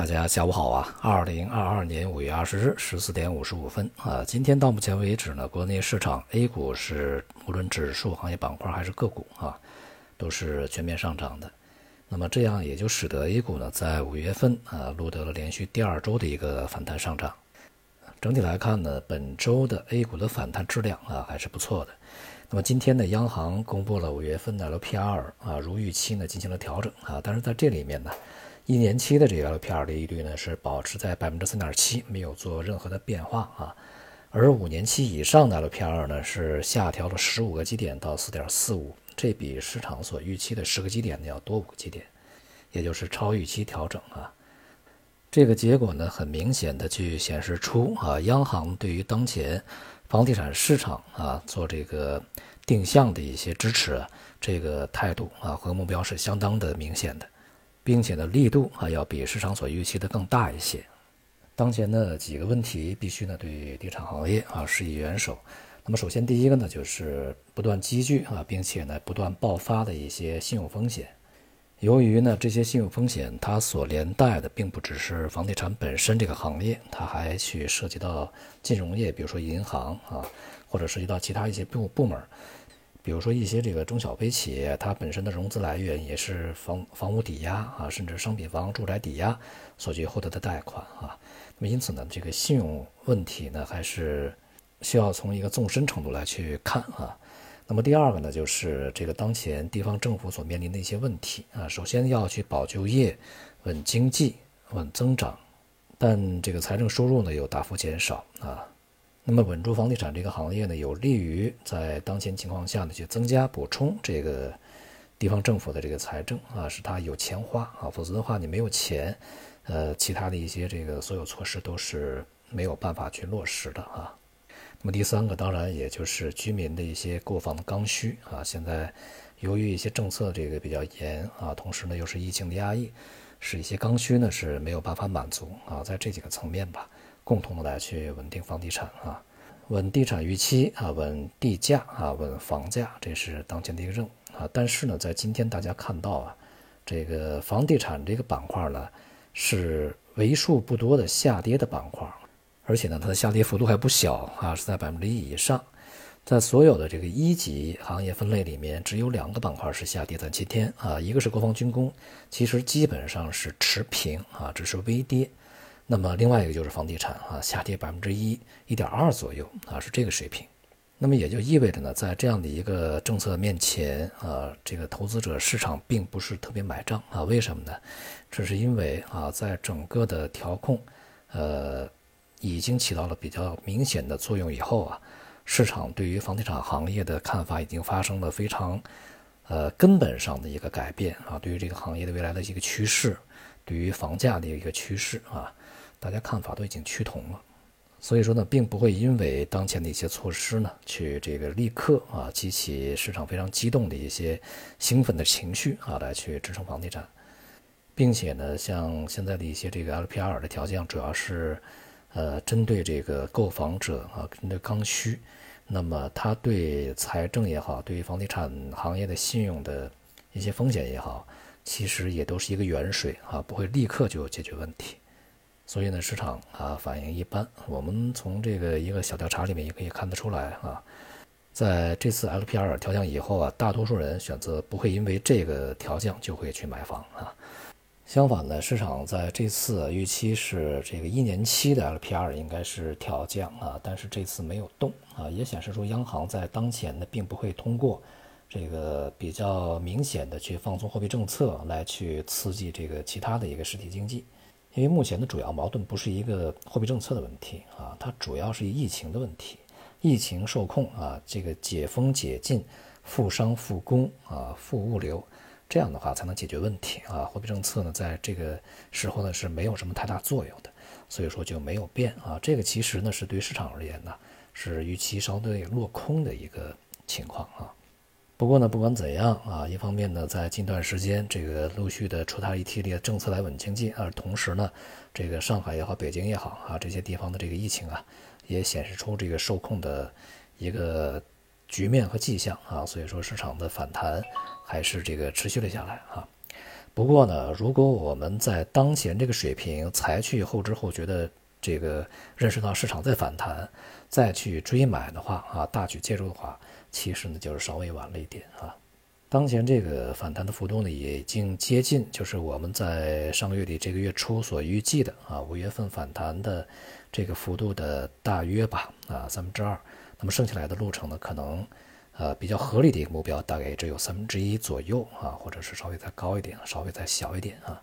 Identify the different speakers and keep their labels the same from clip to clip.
Speaker 1: 大家下午好啊！二零二二年五月二十日十四点五十五分啊，今天到目前为止呢，国内市场 A 股是无论指数、行业板块还是个股啊，都是全面上涨的。那么这样也就使得 A 股呢，在五月份啊，录得了连续第二周的一个反弹上涨。整体来看呢，本周的 A 股的反弹质量啊还是不错的。那么今天呢，央行公布了五月份的 LPR 啊，如预期呢进行了调整啊，但是在这里面呢。一年期的这个 LPR 利率呢是保持在百分之三点七，没有做任何的变化啊。而五年期以上的 LPR 呢是下调了十五个基点到四点四五，这比市场所预期的十个基点呢要多五个基点，也就是超预期调整啊。这个结果呢很明显的去显示出啊，央行对于当前房地产市场啊做这个定向的一些支持，这个态度啊和目标是相当的明显的。并且呢，力度啊要比市场所预期的更大一些。当前呢，几个问题必须呢对地产行业啊施以援手。那么，首先第一个呢，就是不断积聚啊，并且呢不断爆发的一些信用风险。由于呢这些信用风险，它所连带的并不只是房地产本身这个行业，它还去涉及到金融业，比如说银行啊，或者涉及到其他一些部部门。比如说一些这个中小微企业，它本身的融资来源也是房房屋抵押啊，甚至商品房、住宅抵押所去获得的贷款啊。那么因此呢，这个信用问题呢，还是需要从一个纵深程度来去看啊。那么第二个呢，就是这个当前地方政府所面临的一些问题啊。首先要去保就业、稳经济、稳增长，但这个财政收入呢又大幅减少啊。那么稳住房地产这个行业呢，有利于在当前情况下呢去增加补充这个地方政府的这个财政啊，使它有钱花啊，否则的话你没有钱，呃，其他的一些这个所有措施都是没有办法去落实的啊。那么第三个当然也就是居民的一些购房的刚需啊，现在由于一些政策这个比较严啊，同时呢又是疫情的压抑，使一些刚需呢是没有办法满足啊，在这几个层面吧。共同的来去稳定房地产啊，稳地产预期啊，稳地价啊，稳房价，这是当前的一个任务啊。但是呢，在今天大家看到啊，这个房地产这个板块呢，是为数不多的下跌的板块，而且呢，它的下跌幅度还不小啊，是在百分之一以上。在所有的这个一级行业分类里面，只有两个板块是下跌在今天啊，一个是国防军工，其实基本上是持平啊，只是微跌。那么另外一个就是房地产啊，下跌百分之一一点二左右啊，是这个水平。那么也就意味着呢，在这样的一个政策面前啊，这个投资者市场并不是特别买账啊。为什么呢？这是因为啊，在整个的调控呃已经起到了比较明显的作用以后啊，市场对于房地产行业的看法已经发生了非常呃根本上的一个改变啊。对于这个行业的未来的一个趋势，对于房价的一个趋势啊。大家看法都已经趋同了，所以说呢，并不会因为当前的一些措施呢，去这个立刻啊激起市场非常激动的一些兴奋的情绪啊，来去支撑房地产，并且呢，像现在的一些这个 LPR 的条件，主要是呃针对这个购房者啊，针对刚需，那么它对财政也好，对于房地产行业的信用的一些风险也好，其实也都是一个远水啊，不会立刻就解决问题。所以呢，市场啊反应一般。我们从这个一个小调查里面也可以看得出来啊，在这次 LPR 调降以后啊，大多数人选择不会因为这个调降就会去买房啊。相反呢，市场在这次预期是这个一年期的 LPR 应该是调降啊，但是这次没有动啊，也显示出央行在当前呢并不会通过这个比较明显的去放松货币政策来去刺激这个其他的一个实体经济。因为目前的主要矛盾不是一个货币政策的问题啊，它主要是疫情的问题。疫情受控啊，这个解封解禁、复商复工啊、复物流，这样的话才能解决问题啊。货币政策呢，在这个时候呢是没有什么太大作用的，所以说就没有变啊。这个其实呢是对市场而言呢是预期稍微落空的一个情况啊。不过呢，不管怎样啊，一方面呢，在近段时间这个陆续的出台一系列政策来稳经济，而同时呢，这个上海也好，北京也好啊，这些地方的这个疫情啊，也显示出这个受控的一个局面和迹象啊，所以说市场的反弹还是这个持续了下来啊。不过呢，如果我们在当前这个水平才去后知后觉的这个认识到市场在反弹，再去追买的话啊，大举介入的话，其实呢就是稍微晚了一点啊。当前这个反弹的幅度呢，已经接近，就是我们在上个月底这个月初所预计的啊，五月份反弹的这个幅度的大约吧啊三分之二。那么剩下来的路程呢，可能呃比较合理的一个目标，大概只有三分之一左右啊，或者是稍微再高一点，稍微再小一点啊。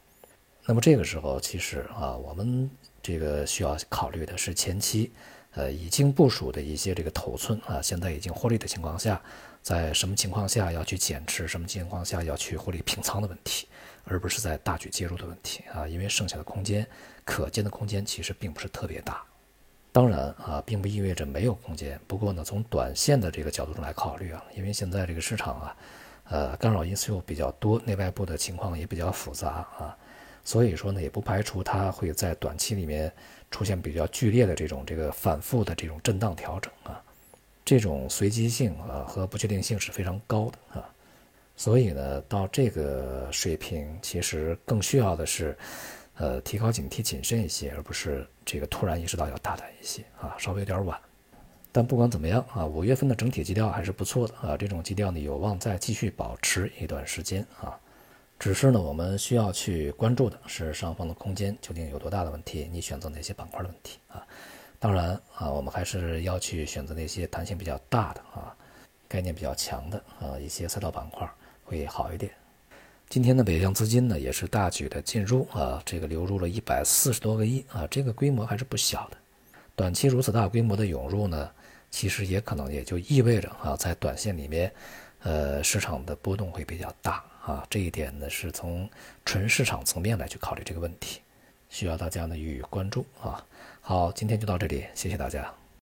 Speaker 1: 那么这个时候，其实啊，我们这个需要考虑的是前期呃已经部署的一些这个头寸啊，现在已经获利的情况下。在什么情况下要去减持，什么情况下要去获利平仓的问题，而不是在大举介入的问题啊，因为剩下的空间，可见的空间其实并不是特别大。当然啊，并不意味着没有空间。不过呢，从短线的这个角度上来考虑啊，因为现在这个市场啊，呃，干扰因素比较多，内外部的情况也比较复杂啊，所以说呢，也不排除它会在短期里面出现比较剧烈的这种这个反复的这种震荡调整啊。这种随机性啊和不确定性是非常高的啊，所以呢，到这个水平，其实更需要的是，呃，提高警惕、谨慎一些，而不是这个突然意识到要大胆一些啊，稍微有点晚。但不管怎么样啊，五月份的整体基调还是不错的啊，这种基调呢，有望再继续保持一段时间啊。只是呢，我们需要去关注的是上方的空间究竟有多大的问题，你选择哪些板块的问题啊。当然啊，我们还是要去选择那些弹性比较大的啊，概念比较强的啊一些赛道板块会好一点。今天的北向资金呢也是大举的进入啊，这个流入了一百四十多个亿啊，这个规模还是不小的。短期如此大规模的涌入呢，其实也可能也就意味着啊，在短线里面，呃，市场的波动会比较大啊。这一点呢是从纯市场层面来去考虑这个问题，需要大家呢予以关注啊。好，今天就到这里，谢谢大家。